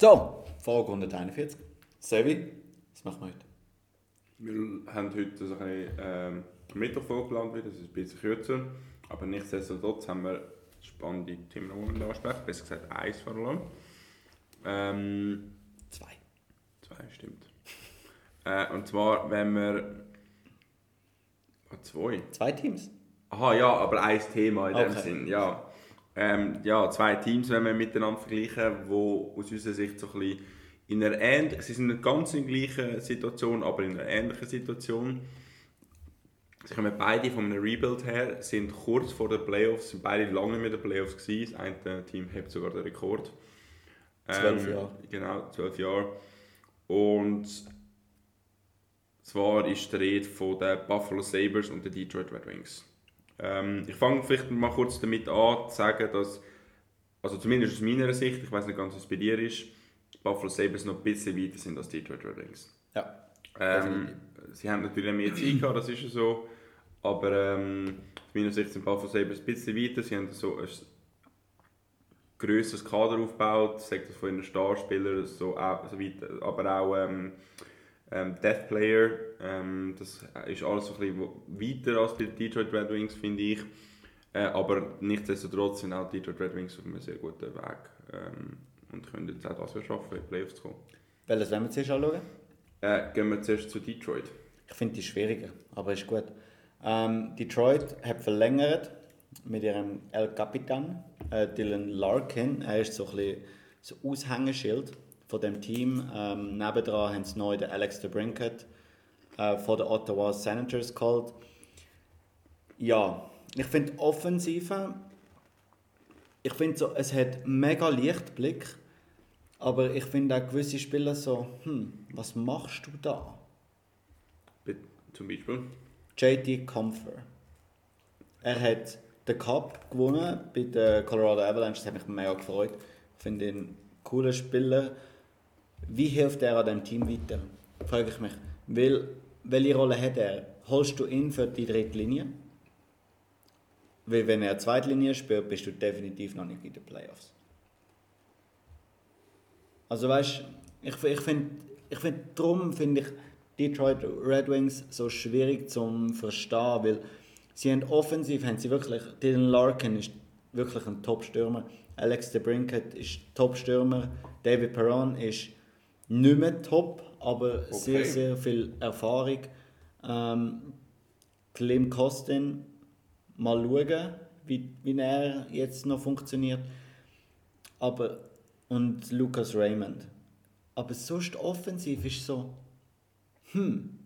So, Frage 141. Sevi, was machen wir heute? Wir haben heute so ein bisschen, ähm, Mittwoch vorgeplant das ist ein bisschen kürzer. Aber nichtsdestotrotz haben wir spannende Themen, die wir ansprechen. Besser gesagt, eins vor allem. Ähm, Zwei. zwei, stimmt. Äh, und zwar, wenn wir... Ah, zwei? Zwei Teams? Aha, ja, aber ein Thema in dem Okay. Sinn, ja. Ähm, ja, zwei Teams, wenn wir miteinander vergleichen, wo aus unserer Sicht so ein bisschen in einer ähnlichen, sie sind nicht ganz in der gleichen Situation, aber in einer ähnlichen Situation. Sie kommen beide von einem Rebuild her, sind kurz vor den Playoffs, sind beide lange mit den Playoffs gewesen. Das eine Team hat sogar den Rekord. Zwölf Jahre. Genau, zwölf Jahre. Und zwar ist die Rede von den Buffalo Sabres und den Detroit Red Wings. Ähm, ich fange vielleicht mal kurz damit an, zu sagen, dass, also zumindest aus meiner Sicht, ich weiß nicht ganz, was es bei dir ist, Buffalo Sabres noch ein bisschen weiter sind als die Detroit Red Wings. Ja. Ähm, sie haben natürlich mehr Zeit gehabt, das ist ja so. Aber ähm, aus meiner Sicht sind Buffalo Sabres ein bisschen weiter. Sie haben so ein grösseres Kader aufgebaut, sagt das von ihren Starspielern, so, auch, so weiter, aber auch ähm, ähm, Death Player. Ähm, das ist alles so ein bisschen weiter als den Detroit Red Wings, finde ich. Äh, aber nichtsdestotrotz sind auch die Detroit Red Wings auf einem sehr guten Weg ähm, und können jetzt auch das ja schaffen, in die Playoffs zu kommen. Welches wollen wir zuerst anschauen? Äh, gehen wir zuerst zu Detroit. Ich finde die schwieriger, aber ist gut. Ähm, Detroit hat verlängert mit ihrem El Capitan, äh, Dylan Larkin. Er ist so ein bisschen das Aushängeschild von dem Team. Ähm, nebendran haben sie neu den Alex de Brinket äh, von den Ottawa Senators geholt. Ja, ich finde Offensive, ich finde so, es hat mega Lichtblick, aber ich finde auch gewisse Spieler so, hm, was machst du da? Zum Beispiel. JT Comfer. Er hat den Cup gewonnen bei den Colorado Avalanche, das hat mich mega gefreut. Ich finde ihn einen coolen Spieler. Wie hilft er an dem Team weiter? Frage ich mich. Weil, welche Rolle hat er? Holst du ihn für die dritte Linie? Weil wenn er zweite Linie spielt, bist du definitiv noch nicht in den Playoffs. Also weißt ich, ich finde, ich find, darum finde ich Detroit Red Wings so schwierig zum Verstehen, weil sie haben offensiv, haben sie wirklich, Dylan Larkin ist wirklich ein Top-Stürmer, Alex de Brinket ist Top-Stürmer, David Perron ist nicht mehr top, aber sehr, Okay. sehr viel Erfahrung. Ähm, Clem Costin, mal schauen, wie, wie er jetzt noch funktioniert. Aber, und Lucas Raymond. Aber sonst offensiv ist so, hm.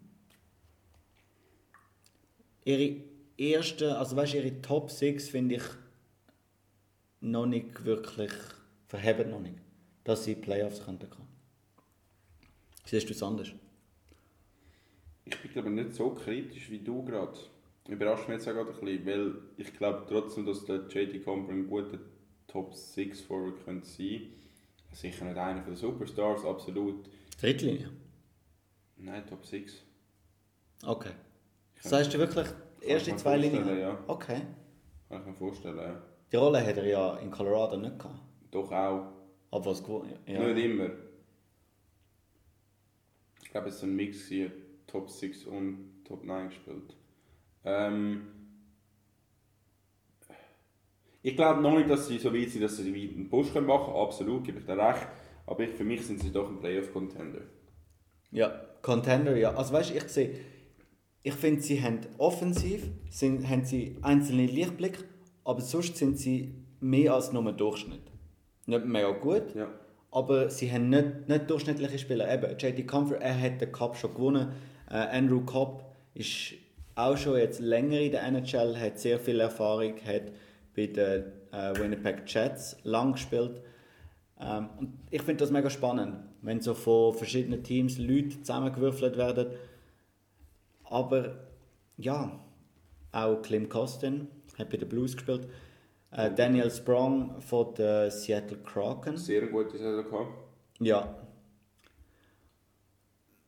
Ihre erste, also weißt du, ihre Top 6 finde ich noch nicht wirklich, verheben noch nicht, dass sie Playoffs könnten kommen. Siehst du es anders? Ich bin glaube nicht so kritisch wie du gerade. Überrascht mich jetzt auch gerade ein bisschen, weil ich glaube trotzdem, dass der JT Comper ein guter Top 6 Forward könnte sein. Sicher nicht einer von den Superstars, absolut. Drittlinie? Nein, Top 6. Okay. Kann- Sagst du wirklich erste zwei Linien? Ja, Okay. kann ich mir vorstellen, ja. Die Rolle hat er ja in Colorado nicht gehabt. Doch auch. Aber was gewonnen? Ja. Nicht immer. Ich glaube, es war ein Mix, gewesen, Top 6 und Top 9 gespielt. Ähm, ich glaube noch nicht, dass sie so weit sind, dass sie einen Push können machen können. Absolut, gebe ich dir recht. Aber ich, für mich sind sie doch ein Playoff-Contender. Ja, Contender, ja. Also weißt du, ich sehe, ich finde, sie haben offensiv, sind, haben sie einzelne Lichtblick, aber sonst sind sie mehr als nur Durchschnitt. Nicht mega gut, Ja. Aber sie haben nicht, nicht durchschnittliche Spieler. Eben, JT Comfort, er hat den Cup schon gewonnen. Äh, Andrew Cobb ist auch schon jetzt länger in der NHL, hat sehr viel Erfahrung, hat bei den äh, Winnipeg Jets lang gespielt. Ähm, und ich finde das mega spannend, wenn so von verschiedenen Teams Leute zusammengewürfelt werden. Aber ja, auch Clem Costin hat bei den Blues gespielt. Äh, Daniel Sprong von den Seattle Kraken. Sehr gute Saison gehabt. Ja.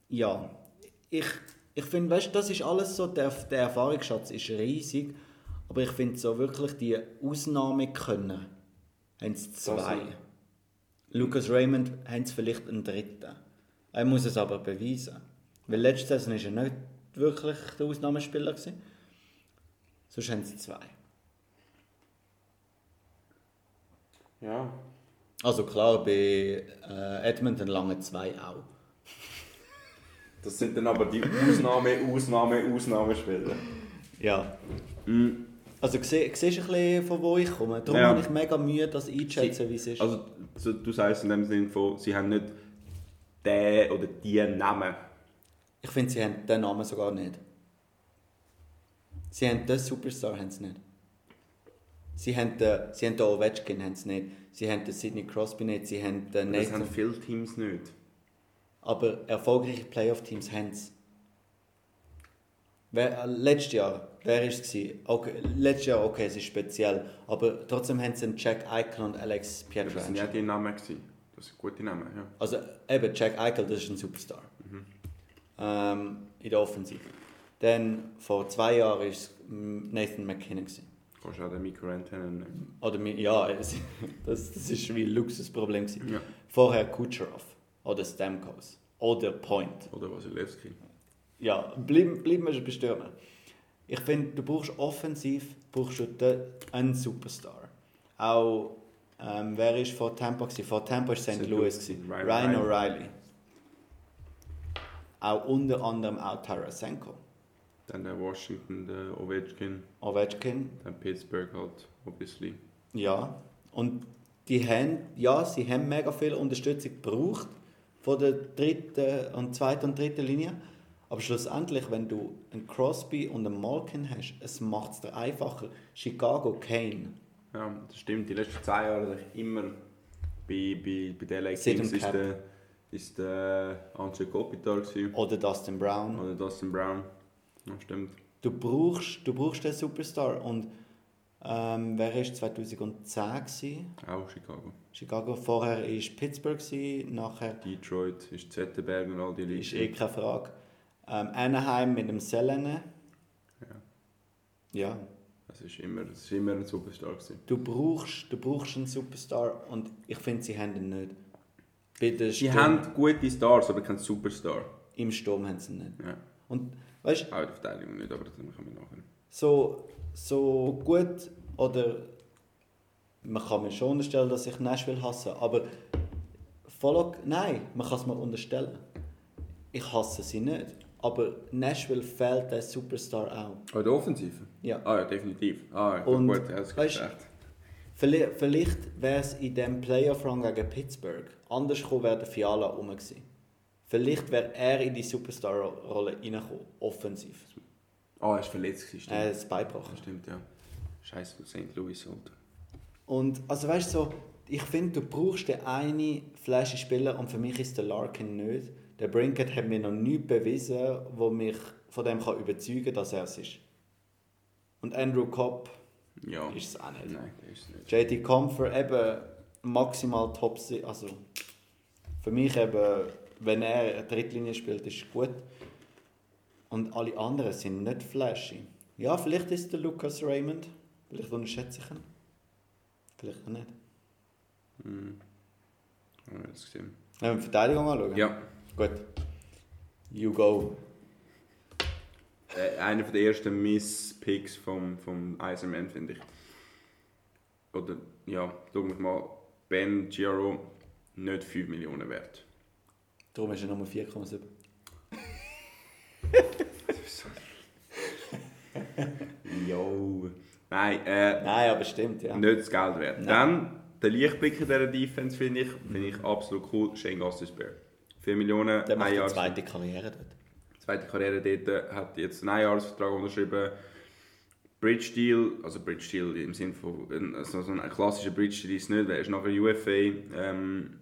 Ja. Ich, ich finde, weißt das ist alles so, der, der Erfahrungsschatz ist riesig, aber ich finde so wirklich die Ausnahmekönner haben es zwei. Lucas Raymond haben sie vielleicht einen dritten. Er muss es aber beweisen. Weil letzte Saison war er nicht wirklich der Ausnahmespieler. Gewesen. Sonst haben sie zwei. Ja. Also klar, bei äh, Edmonton lange zwei auch. Das sind dann aber die Ausnahme, Ausnahme, Ausnahmespieler. Ja. Mhm. Also sie- siehst du ein bisschen, von wo ich komme. Darum Ja. habe ich mega Mühe, das einzuschätzen, wie es ist. Also, so, du sagst in dem Sinne von, sie haben nicht den oder die Namen. Ich finde, sie haben den Namen sogar nicht. Sie haben den Superstar haben sie nicht. Sie haben den, sie haben den Ovechkin haben sie nicht. Sie haben den Sidney Crosby nicht. Sie haben den Das Nathan. haben viele Teams nicht. Aber erfolgreiche Playoff-Teams haben es. Wer, äh, letztes Jahr, wer war es? Okay, letztes Jahr, okay, es ist speziell. Aber trotzdem haben sie einen Jack Eichel und Alex Das sind ja Pietrangelo. die Namen. Gewesen. Das sind gute Namen, ja. Also eben, Jack Eichel, das ist ein Superstar. Ähm, in der Offensive. Dann, vor zwei Jahren war es Nathan McKinnon. Gewesen. Du kannst auch den Miko Rantanen nehmen. Oder, ja, es- das, das ist wie ein Luxusproblem. Gewesen. Ja. Vorher Kucherov oder Stamkos oder Point. Oder Wasilewski. Ja, bleib, bleib mir bestürmen. Ich finde, du brauchst offensiv brauchst du den, einen Superstar. Auch, ähm, wer ist vor Tampa? Gewesen? Vor Tampa war St. Louis. Gewesen. Ryan Ryan O'Reilly. Auch unter anderem auch Tarasenko. Dann der Washington, der Ovechkin, Ovechkin, dann Pittsburgh halt, obviously. ja. Und die haben, ja, sie haben mega viel Unterstützung gebraucht von der dritten und zweiten und dritten Linie. Aber schlussendlich, wenn du einen Crosby und einen Malkin hast, es macht es dir einfacher. Chicago, Kane, Ja, das stimmt. Die letzten zwei Jahre immer bei, bei, bei den Kings ist der, ist der Andrzej Kopitar gewesen. oder Dustin Brown. Oder Dustin Brown. Ja, stimmt. Du brauchst, du brauchst den Superstar. Und ähm, wer war 2010? Gewesen? Auch Chicago. Chicago. Vorher war Pittsburgh, gewesen, nachher Detroit ist Zetterberg und all die ist eh keine Frage. Ähm, Anaheim mit dem Selene. Ja. Ja. Das ist immer, das ist immer ein Superstar gewesen. Du brauchst, du brauchst einen Superstar und ich finde, sie haben ihn nicht. Bei Sie haben gute Stars, aber keinen Superstar. Im Sturm haben sie ihn nicht. Ja. Und weißt Auch in der Verteidigung nicht, aber das machen wir nachher. so, so gut oder man kann mir schon unterstellen, dass ich Nashville hasse, aber voll, nein, man kann es mir unterstellen. Ich hasse sie nicht, aber Nashville fehlt der Superstar auch. Oh, der Offensive? Ja. Ah ja, definitiv. Ah, ja, Und, gut, das weißt- recht. Vielleicht, vielleicht wäre es in dem Playoff-Run gegen Pittsburgh anders gekommen, wäre der Fiala rum gewesen. Vielleicht wäre er in die Superstar-Rolle reingekommen, offensiv. Ah, er ist verletzt stimmt. Er ist beibrochen. Das stimmt, ja. Scheiße, St. Louis, Alter. Und also weißt du, so, ich finde, du brauchst den einen flashy Spieler und für mich ist der Larkin nicht. Der Brinkett hat mir noch nichts bewiesen, wo mich von dem kann überzeugen kann, dass er es ist. Und Andrew Cobb Ja. ist es auch nicht. Nein, der ist nicht. JT Comfort eben maximal top, also für mich eben, wenn er eine Drittlinie spielt, ist gut. Und alle anderen sind nicht flashy. Ja, vielleicht ist der Lucas Raymond, vielleicht unterschätze ich ihn. Vielleicht auch nicht. Hm. Haben wir das gesehen. Wenn wir die Verteidigung anschauen? Ja. Gut. You go. Äh, einer der ersten Miss-Picks vom, vom Iserman, finde ich. Oder, ja, schauen wir mal. Ben Giro, nicht 5 Millionen wert. Darum ist er Nummer 4,7. Jo. Nein, äh, Nein, aber stimmt, ja. nicht das Geld wert. Nein. Dann, der Lichtblick in dieser Defense finde ich, finde ich absolut cool. Shane Gostisbehere. 4 Millionen, Der macht ein die Jahr. zweite Karriere dort. zweite Karriere dort, hat jetzt einen Einjahresvertrag unterschrieben. Bridge Deal, also Bridge Deal im Sinne von, also so ein klassischer Bridge Deal ist es nicht, weil er ist nachher UFA. Ähm,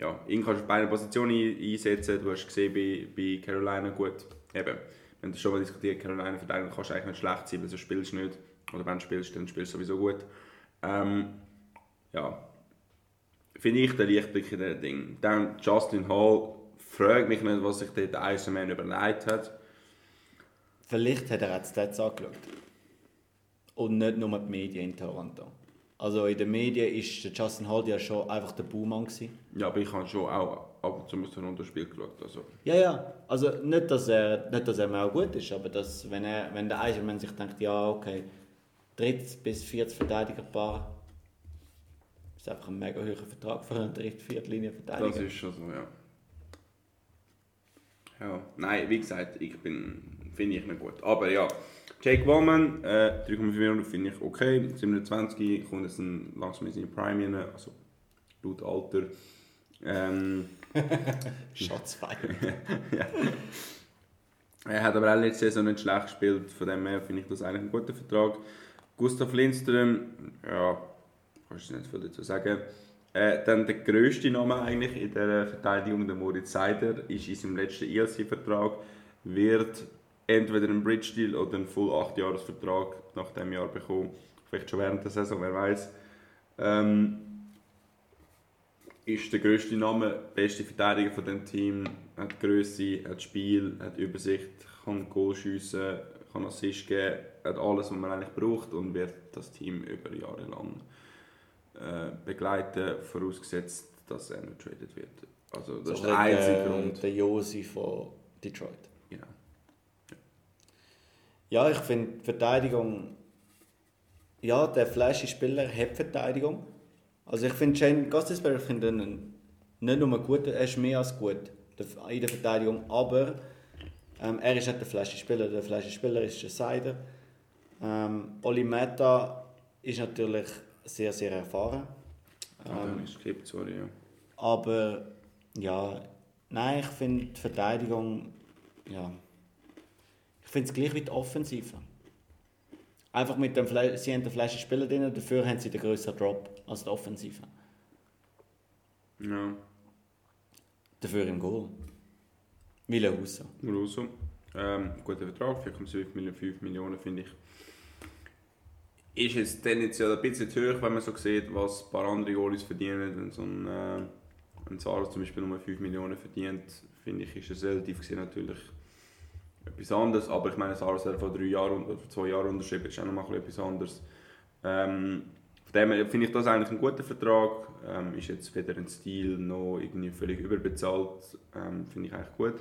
ja, ihn kannst du auf beiden Positionen ein- einsetzen. Du hast gesehen bei, bei Carolina gut. Eben, wenn du schon mal diskutiert, Carolina verteidigen kannst du eigentlich nicht schlecht sein, weil du spielst nicht. Oder wenn du spielst, dann spielst du sowieso gut. Ähm, ja, finde ich den Lichtblick in diesem Ding. Dann Justin Hall, fragt mich nicht, was sich dort der Iserman überlegt hat. Vielleicht hat er auch die angeschaut. Und nicht nur die Medien in Toronto. Also in den Medien ist der Justin Hall ja schon einfach der Buhmann gewesen. Ja, aber ich habe schon auch ab und zu ein Spiel geschaut. Also, Ja, ja. Also nicht, dass er, nicht, dass er mir auch gut ist, aber dass, wenn, er, wenn der Eisermann sich denkt, ja, okay, dritt bis viertes Verteidigerpaar, ist einfach ein mega hoher Vertrag für einen dritt vierte das Verteidiger. ist schon so, ja. Ja, nein, wie gesagt, ich bin, finde ich nicht gut. Aber ja, Jake Wallman, äh, 3,5 Millionen finde ich okay. 27 kommt jetzt ein, langsam in seine Prime rein, also laut Alter. Ähm, Schatzfeier. Er hat aber auch letzte Saison nicht schlecht gespielt, von dem her finde ich das eigentlich ein guter Vertrag. Gustav Lindström, ja, kannst du nicht viel dazu sagen. Äh, dann der grösste Name eigentlich in der Verteidigung, der Moritz Seider, ist in seinem letzten ELC-Vertrag, wird entweder einen Bridge-Deal oder einen Full 8-Jahres-Vertrag nach dem Jahr bekommen. Vielleicht schon während der Saison, wer weiß. Ähm, ist der grösste Name, beste Verteidiger von dem Team, hat Größe, hat Spiel, hat Übersicht, kann Goal schiessen, kann Assist geben, hat alles, was man eigentlich braucht und wird das Team über Jahre lang äh, begleiten, vorausgesetzt, dass er nicht traded wird. Also das ist der einzige Grund. Der Josi von Detroit. Genau. Ja, ich finde die Verteidigung. Ja, der flashy Spieler hat Verteidigung. Also ich finde Shane Gostisberg ich finde ihn nicht nur gut, er ist mehr als gut in der Verteidigung, aber ähm, er ist nicht der flashy Spieler. Der flashy Spieler ist der Seider. Ähm, Oli Meta ist natürlich sehr, sehr erfahren. Ah, dann ist gekippt, sorry. Ja. Aber ja, nein, ich finde die Verteidigung, ja, ich finde es gleich wie die Offensive. Einfach mit dem Fle sie haben den flashy Spieler drin, dafür haben sie den größeren Drop als die Offensive. ja. Dafür im Goal. Willehuser. Russo. Ähm, guter Vertrag, 4,5 Millionen, 5 Millionen finde ich. Ist jetzt tendenziell ein bisschen zu hoch, wenn man so sieht, was ein paar andere Goalies verdienen. Wenn so ein, äh, ein zum Beispiel nur 5 Millionen verdient, finde ich, ist es relativ gesehen natürlich etwas anderes. Aber ich meine, Saros hat vor drei Jahren oder vor zwei Jahren unterschrieben, ist auch nochmal etwas anderes. Ähm, von dem her finde ich das eigentlich ein guter Vertrag. Ähm, ist jetzt weder ein Stil noch irgendwie völlig überbezahlt. Ähm, finde ich eigentlich gut.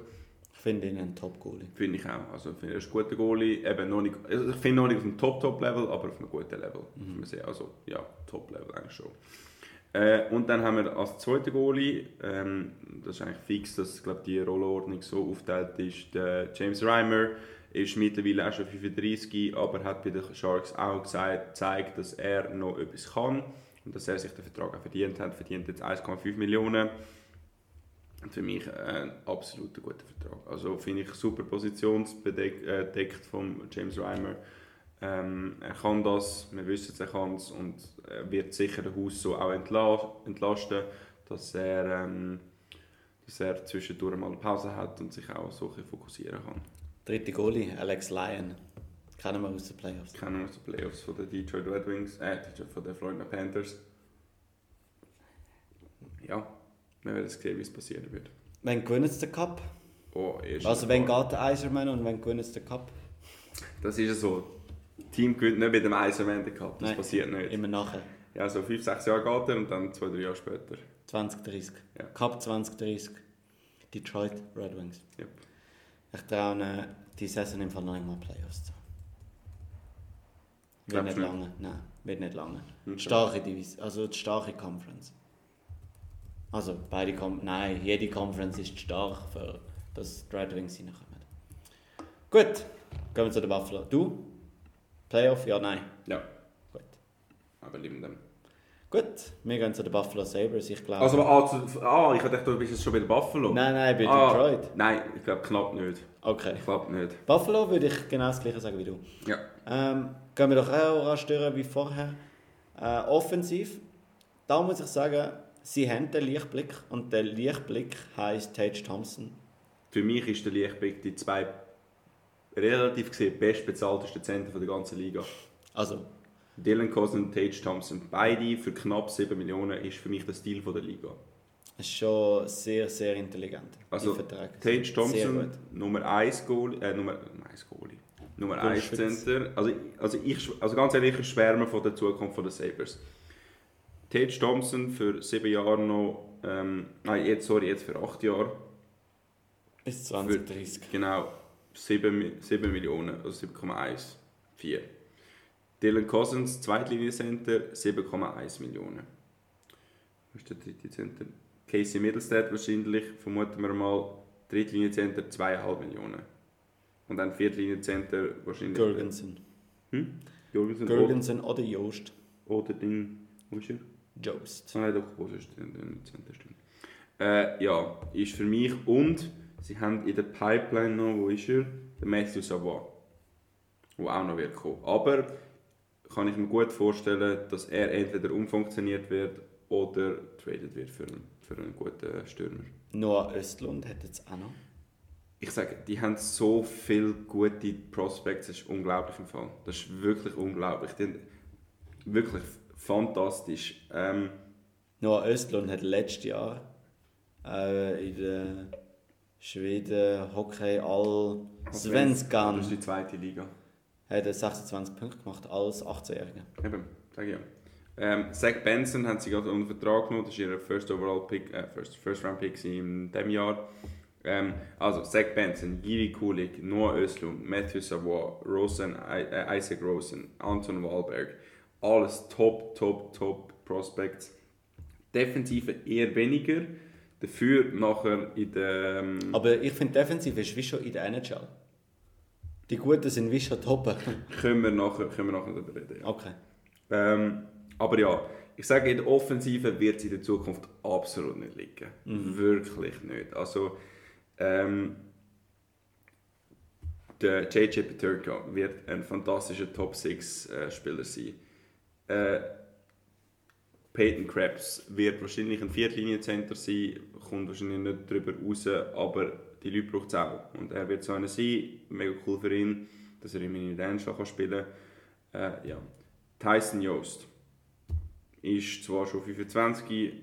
Ich finde ihn ein Top-Goalie. Finde ich auch. Also, finde, er ist ein guter Goalie. Eben noch nicht, also ich finde noch nicht auf dem Top-Top-Level, aber auf einem guten Level. sagen. Also, ja, Top-Level eigentlich schon. Äh, und dann haben wir als zweiten Goalie, ähm, das ist eigentlich fix, dass glaub, die Rollenordnung so aufteilt ist, der James Reimer ist mittlerweile auch schon 35, aber hat bei den Sharks auch gesagt, gezeigt, dass er noch etwas kann und dass er sich den Vertrag auch verdient hat. Verdient jetzt 1,5 Millionen. Und für mich ein absolut guter Vertrag. Also finde ich super positionsbedeckt von James Reimer. Ähm, er kann das, wir wissen es, er kann es und er wird sicher den Haus so auch entla entlasten, dass er, ähm, dass er zwischendurch mal eine Pause hat und sich auch so ein fokussieren kann. Dritte Goalie, Alex Lyon. Kennen wir aus den Playoffs. Kennen wir aus den Playoffs von den Detroit Red Wings, äh, von den Florida Panthers. Ja, wir werden sehen, wie es passieren wird. Wenn gewinnen sie den Cup? Oh, Also wenn geht der Eiserman und wenn gewinnen sie den Cup? Das ist ja so. Das Team gewinnt nicht mit dem Eiserman den Cup, das Nein. passiert nicht. Immer nachher. Ja, so 5, 6 Jahre geht er und dann 2, 3 Jahre später. 2030. Ja. Cup 2030. Detroit Red Wings. Yep. Ich traue ihnen die Saison im Fall noch einmal Playoffs zu. Wird nicht lange. Nein, wird nicht lange. Okay. Starke Divis also die starke Conference. Also beide Com Nein, jede Conference ist stark, für dass die Red Wings reinkommen. Gut, gehen wir zu den Buffalo. Du? Playoff? Ja, nein. Ja, Gut. aber lieben dem. Gut, wir gehen zu den Buffalo Sabres. Ich glaube. Also, ah, zu, ah, ich dachte, du bist jetzt schon bei Buffalo. nein, nein, bei ah, Detroit. Nein, ich glaube knapp nicht. Okay. Ich glaube nicht. Buffalo würde ich genau das gleiche sagen wie du. Ja. Ähm, gehen wir doch auch anstören wie vorher. Äh, offensiv, da muss ich sagen, sie haben den Lichtblick und der Lichtblick heisst Tage Thompson. Für mich ist der Lichtblick die zwei relativ gesehen bestbezahltesten Zentren der ganzen Liga. Also, Dylan Cousin und Tage Thompson, beide für knapp 7 Millionen, ist für mich der Stil von der Liga. es ist schon sehr, sehr intelligent. Also. Tage Thompson. Nummer 1 Goal, äh, Nummer 1 Goalie. Nummer 1 Bullshit. Center. Also, also, ich, also ganz ehrlich, ich schwärme von der Zukunft der Sabres. Tate Thompson für sieben Jahre noch, ähm, nein, jetzt, sorry, jetzt für acht Jahre. Bis 2030. Genau, 7, Mi- 7 Millionen, also 7,14. Dylan Cousins, Zweitlinie-Center, 7,1 Millionen. Was ist der dritte Center? Casey Middlestead wahrscheinlich, vermuten wir mal, Drittlinie-Center 2,5 Millionen. Und dann Viertlinie-Center wahrscheinlich... Gergensen. Hm? Jorgensen Gergensen oder Joost. oder Ding, wo ist er? Joost. Nein, doch, wo ist der der Center stimmt. Äh, ja, ist für mich und sie haben in der Pipeline noch, wo ist er? Der Matthew Savoy, der auch noch wird kommen. Aber kann ich mir gut vorstellen, dass er entweder umfunktioniert wird oder traded wird für einen, für einen guten Stürmer. Noah Östlund hat jetzt auch noch. Ich sage, die haben so viele gute Prospects, das ist unglaublich im Fall. Das ist wirklich unglaublich. Die haben wirklich fantastisch. Ähm, Noah Östlund hat letztes Jahr äh, in der Schweden Hockey All Das Svenskan ist die zweite Liga. hat er 26 Punkte gemacht als 18-Jähriger. Eben, sage ich ja. Ähm, Zach Benson haben sie gerade unter Vertrag genommen, das ist ihr First Overall Pick, äh, First, First Round Pick in diesem Jahr. Ähm, also Zach Benson, Giri Kulik, Noah Östlund, Matthew Savoy, Rosen, äh, Isaac Rosen, Anton Wahlberg. Alles top, top, top Prospects. Defensive eher weniger, dafür nachher in der... Ähm, Aber ich finde, defensiv ist wie schon in der NHL. Die Guten sind wie schon top. können, wir nachher, können wir nachher darüber reden. Ja. Okay. Ähm, aber ja, ich sage, in der Offensive wird es in der Zukunft absolut nicht liegen. Wirklich nicht. Also, ähm, der JJ Peterka wird ein fantastischer Top-6-Spieler sein. Äh, Peyton Krebs wird wahrscheinlich ein Viertliniencenter sein, kommt wahrscheinlich nicht darüber raus, aber die Leute braucht es auch. Und er wird so einer sein, mega cool für ihn, dass er der NHL kann spielen kann. Äh, ja. Tyson Joost ist zwar schon 25,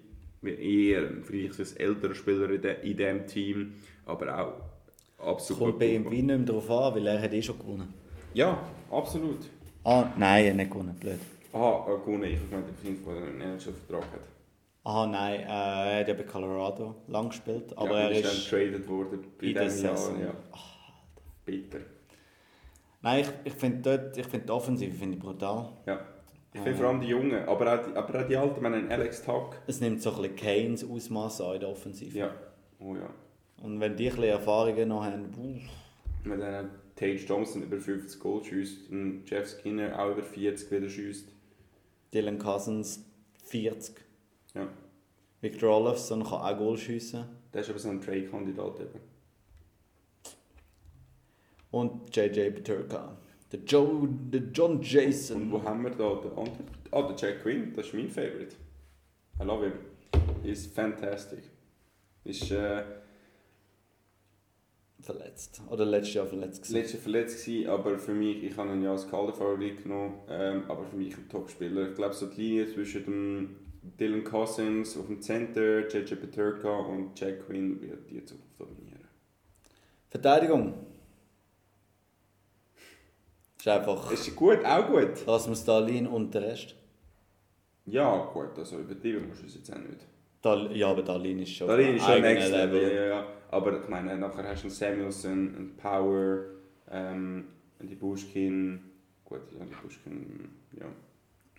wird eher ein vielleicht ein älterer Spieler in, de, in diesem Team, aber auch absolut kommt bei ihm wie nicht mehr darauf an, weil er hat eh schon gewonnen. Ja, absolut. Ah, nein, er hat nicht gewonnen. Blöd. Aha, äh, gewonnen. Ich habe den Kind, der einen NHL-Vertrag hat. Ah, nein, äh, er hat ja bei Colorado lang gespielt, aber ja, er ist ist... dann traded worden bei in der diesem Jahr. Ja. Bitter. Nein, ich, ich finde dort, ich finde die Offensive finde ich brutal. Ja. Ich finde vor allem die Jungen, aber auch die, aber auch die Alten, wenn ein Alex Tuck. Es nimmt so ein bisschen Kanes Ausmaß an in der Offensive. Ja. Oh ja. Und wenn die ein bisschen Erfahrungen noch haben, uff, Wenn dann Tage Thompson über 50 Goal schießt und Jeff Skinner auch über 40 wieder schießt. Dylan Cousins 40. Ja. Victor Olofsson kann auch Goal schiessen. Der ist aber so ein Trade-Kandidat eben. Und JJ Peterka. Der, Joe, der John Und Jason. wo haben wir da den anderen? Ah, der Jack Quinn, das ist mein Favorite. I love him. He's fantastic. Ist äh, Verletzt. Oder letztes Jahr verletzt gewesen. letztes Jahr verletzt gewesen, aber für mich, ich habe ihn ja als Calder-Favorit genommen, ähm, aber für mich ein Top-Spieler. Ich glaube, so die Linie zwischen dem Dylan Cousins auf dem Center, JJ Peterka und Jack Quinn wird die Zukunft dominieren. Verteidigung. Ist einfach... Ist gut, auch gut. Lassen wir Stalin und den Rest. Ja, gut, also übertrieben musst du es jetzt auch nicht. Dal ja, aber Dalin ist schon Darin ist schon next Level. Ja, ja, ja. Aber ich meine, nachher hast du einen Samuelson, einen Power, ähm, die Bushkin. Gut, ja, die Bushkin, ja.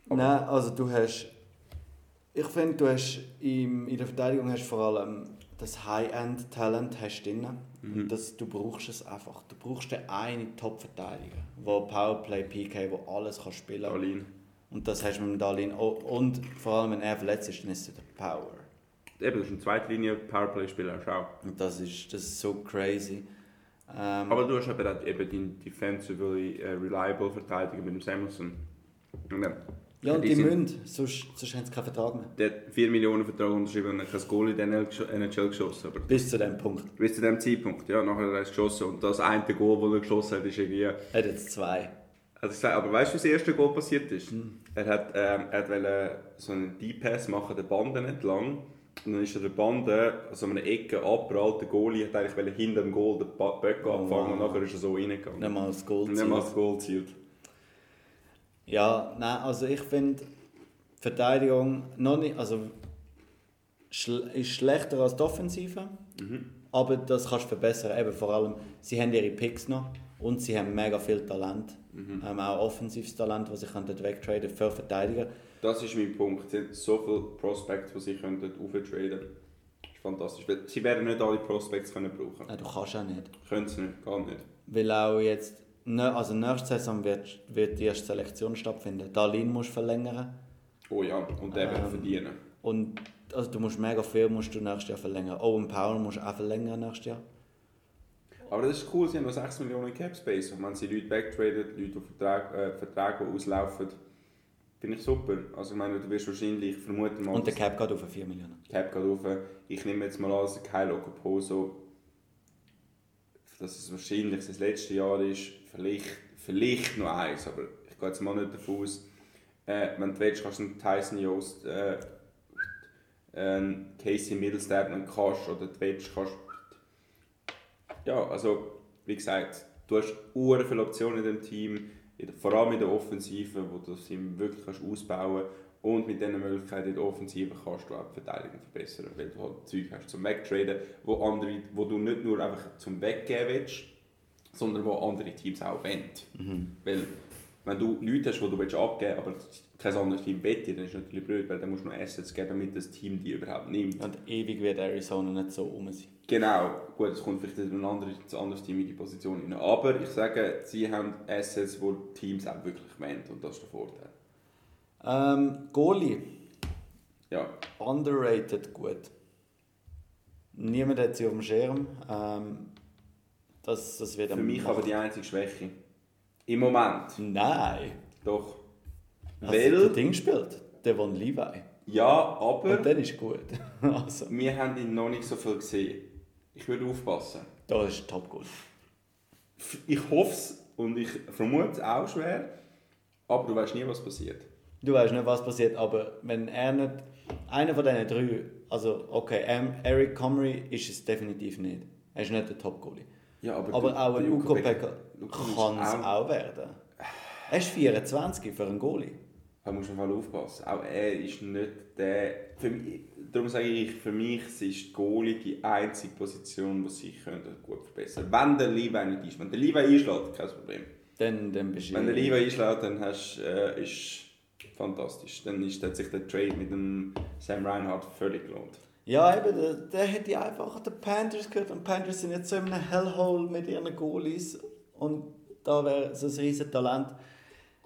Aber- Nein, also du hast. Ich finde, du hast im, in der Verteidigung hast vor allem das High-End-Talent hast drin. Mhm. Das, du brauchst es einfach. Du brauchst den einen Top-Verteidiger, der Powerplay, PK, der alles kann spielen kann. Und das hast du mit dem Dalin. Oh, Und vor allem, wenn er verletzt ist, dann ist es der Power. Eben, das ist ein Zweitlinie-Powerplay-Spieler auch. Und das ist, das ist so crazy. Ähm, Aber du hast eben, auch eben deinen defensively äh, reliable Verteidiger mit dem Samuelson. Und dann, ja, und die die, müssen, sonst, sonst haben sie keinen Vertrag mehr. der hat 4 Millionen Vertrag unterschrieben und hat kein Goal in der NHL geschossen. Aber Bis zu dem Punkt. bis zu dem Zeitpunkt, ja, nachher hat er es geschossen. Und das eine Goal, das er geschossen hat, ist irgendwie... Er hat jetzt zwei. Also ich aber weißt du, was das erste Goal passiert ist? Er hat, ähm, er hat wollte so einen D-Pass machen, der Bande entlang. Und dann ist er der Bande, also an einer Ecke abprallt. Der Goalie hat eigentlich hinter dem Goal den Böck Oh, abfangen und wow. nachher ist er so reingegangen. Nicht mal das. Und dann mal das Goal gezielt. Ja, nein, also ich finde, Verteidigung noch nicht, also schl ist schlechter als die Offensive, aber das kannst du verbessern. Eben vor allem, sie haben ihre Picks noch und sie haben mega viel Talent, ähm, auch offensives Talent, was sie können wegtraden für Verteidiger. Das ist mein Punkt. Sie haben so viele Prospects, die sie auftraden könnten. Das ist fantastisch. Weil Sie werden nicht alle Prospects können brauchen. Nein, du kannst auch nicht. Können sie nicht, gar nicht. Weil auch jetzt, also nächste Saison wird, wird die erste Selektion stattfinden. Dalin musst du verlängern. Oh ja, und der wird Ähm, verdienen. Und also du musst mega viel musst du nächstes Jahr verlängern. Owen Powell musst du auch verlängern nächstes Jahr. Aber das ist cool, sie haben noch 6 Millionen Cap Space. Und wenn sie Leute wegtraden, Leute, die Verträge, äh, Verträge auslaufen, finde ich super. Also ich meine, du wirst wahrscheinlich vermuten mal, Und der Cap geht auf 4 Millionen. Cap geht rauf. Ich nehme jetzt mal an, dass Kyle Okoposo, dass es wahrscheinlich das letzte Jahr ist, vielleicht, vielleicht noch eins, aber ich gehe jetzt mal nicht davon aus. Äh, wenn du willst, kannst du einen Tyson Yost, äh, einen Casey Middlestat einen kannst, oder du willst, kannst ja, also wie gesagt, du hast ur viele Optionen in dem Team, vor allem in der Offensive, wo du das Team wirklich kannst ausbauen kannst. Und mit diesen Möglichkeiten in der Offensive kannst du auch die Verteidigung verbessern, weil du halt Zeug hast zum Wegtraden, wo, andere, wo du nicht nur einfach zum Weggeben willst, sondern wo andere Teams auch wollen. Weil wenn du Leute hast, die du willst abgeben willst, aber kein anderes Team dir, dann ist es natürlich blöd, weil dann musst du noch Assets geben, damit das Team die überhaupt nimmt. Und ewig wird Arizona nicht so um sein. Genau, gut, es kommt vielleicht ein anderes, ein anderes Team in die Position rein. Aber ich sage, sie haben Assets, die Teams auch wirklich wollen und das ist der Vorteil. Ähm, Goalie. Ja, Underrated gut. Niemand hat sie auf dem Schirm. Ähm, das, das wird für mich aber die einzige Schwäche. Im Moment, Nein. doch. Hast du der Weil, Ding spielt? Der von Levi. ja, aber Und dann ist gut. also, wir haben ihn noch nicht so viel gesehen. Ich würde aufpassen. das ist top Goal. Ich hoffe es und ich vermute es auch schwer, aber du weißt nie, was passiert. Du weißt nicht, was passiert, aber wenn er nicht. Einer von diesen drei, also okay, Eric Comrie ist es definitiv nicht. Er ist nicht der Top-Goalie. Ja, aber Aber du- auch ein der Uko ist kann es auch- auch werden. Er ist 24 für einen Goalie. Da musst du mal aufpassen. Auch er ist nicht der. Für mich, darum sage ich, für mich ist Goalie die einzige Position, die sich könnte gut verbessern Wenn der Levi nicht ist. Wenn der Levi einschlägt, kein Problem. Dann, dann bist du. Wenn der Levi einschlägt, dann hast, äh, ist fantastisch. Dann ist, hat sich der Trade mit dem Sam Reinhardt völlig gelohnt. Ja, eben, der, der hätte einfach den Panthers gehört. Und die Panthers sind jetzt so in einem Hellhole mit ihren Goalies. Und da wäre so ein riesen Talent.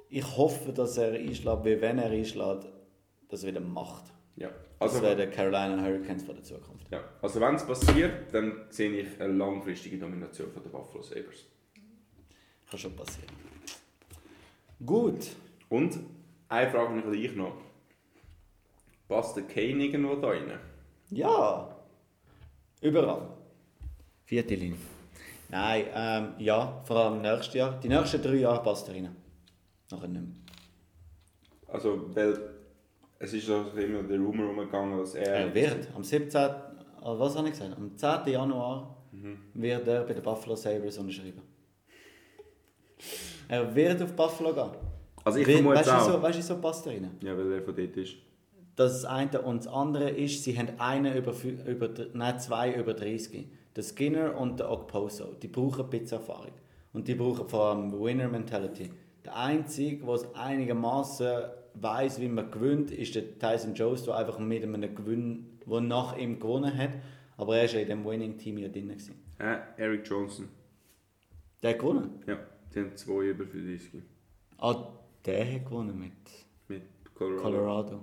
Ich hoffe, dass er einschlägt, weil wenn er einschlägt, das wieder macht. Ja. Das Also, wäre der Carolina Hurricanes von der Zukunft. ja. also wenn es passiert, dann sehe ich eine langfristige Domination von der Buffalo Sabres. Kann schon passieren. Gut. Und eine Frage habe ich noch. Passt der Kane irgendwo da rein? Ja. Überall. Vierte Linie. Nein, ähm, ja, vor allem nächstes Jahr. Die nächsten drei Jahre passt er rein. Nachher nicht mehr. Also, weil es ist also immer der Rumor umgegangen, dass er... Er wird am 17. äh, Was habe ich gesagt? Am 10. Januar wird er bei den Buffalo Sabres unterschreiben. Er wird auf Buffalo gehen. Also ich vermute weißt du, auch. so, weißt du, so passt er rein. Ja, weil er von dort ist. Das eine und das andere ist, sie haben einen über, über nein, zwei über 30. Der Skinner und der Okposo. Die brauchen ein bisschen Erfahrung. Und die brauchen vor allem Winner-Mentality. Der Einzige, der es einigermaßen weiß, wie man gewinnt, ist der Tyson Jones, der einfach mit einem Gewinn, der nach ihm gewonnen hat. Aber er war ja in dem Winning-Team ja drin. Äh, Eric Johnson. Der hat gewonnen. Ja, die haben zwei über 30 Ah, der hat gewonnen mit mit Colorado. Colorado.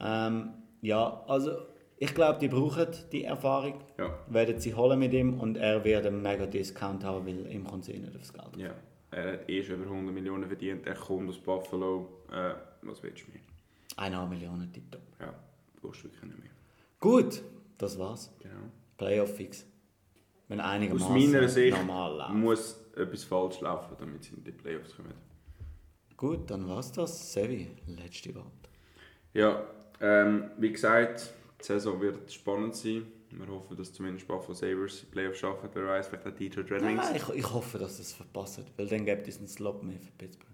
Ähm, ja, also ich glaube, die brauchen die Erfahrung. Ja, werden sie holen mit ihm und er wird einen mega Discount haben, weil ihm kommt es eh nicht aufs Geld. ja. Er hat eh schon über 100 Millionen verdient. Er kommt aus Buffalo. Äh, was willst du mehr? Eineinhalb Millionen tipptopp. Ja, du brauchst wirklich nicht mehr. Gut, das war's. Genau. Playoff fix. Wenn Aus einigermaßen meiner Sicht normal läuft. muss etwas falsch laufen, damit sie in die Playoffs kommen. Gut, dann war's das. Sevi, letzte Wort. Ja, ähm, wie gesagt, die Saison wird spannend sein. Wir hoffen, dass zumindest Buffalo Sabres die Playoffs schaffen. Wer weiß, vielleicht auch Detroit Red Wings. Nein, ich, ich hoffe, dass es verpasst, weil dann gibt es einen Slot mehr für Pittsburgh.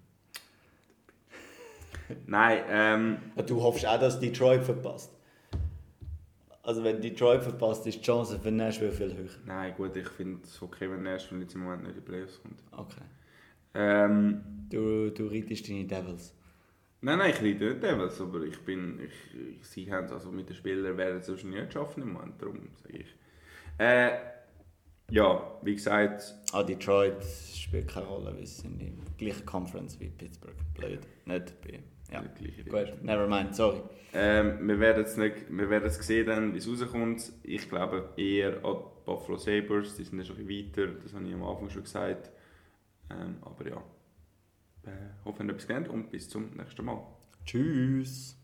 Nein, ähm, Du hoffst auch, dass Detroit verpasst. Also wenn Detroit verpasst, ist die Chance für Nashville viel höher. nein, gut, ich finde es okay, wenn Nashville jetzt im Moment nicht in die Playoffs kommt. Okay. Ähm, Du, du reitest deine Devils. Nein, nein, ich rede nicht Devils, aber ich bin, ich, ich, sie haben es also mit den Spielern werden es nicht schaffen im Moment, darum sage ich. Äh, ja, wie gesagt, Ah, Detroit spielt keine Rolle, weil sie sind in der gleichen Conference wie Pittsburgh. Blöd. Nicht bei... Ja. Gut, never mind, sorry. Ähm, wir werden es nicht, wir werden es sehen, dann, wie es rauskommt. Ich glaube eher an die Buffalo Sabres, die sind ja schon ein bisschen weiter, das habe ich am Anfang schon gesagt. Ähm, aber ja, ihr habt etwas gelernt und bis zum nächsten Mal. Tschüss.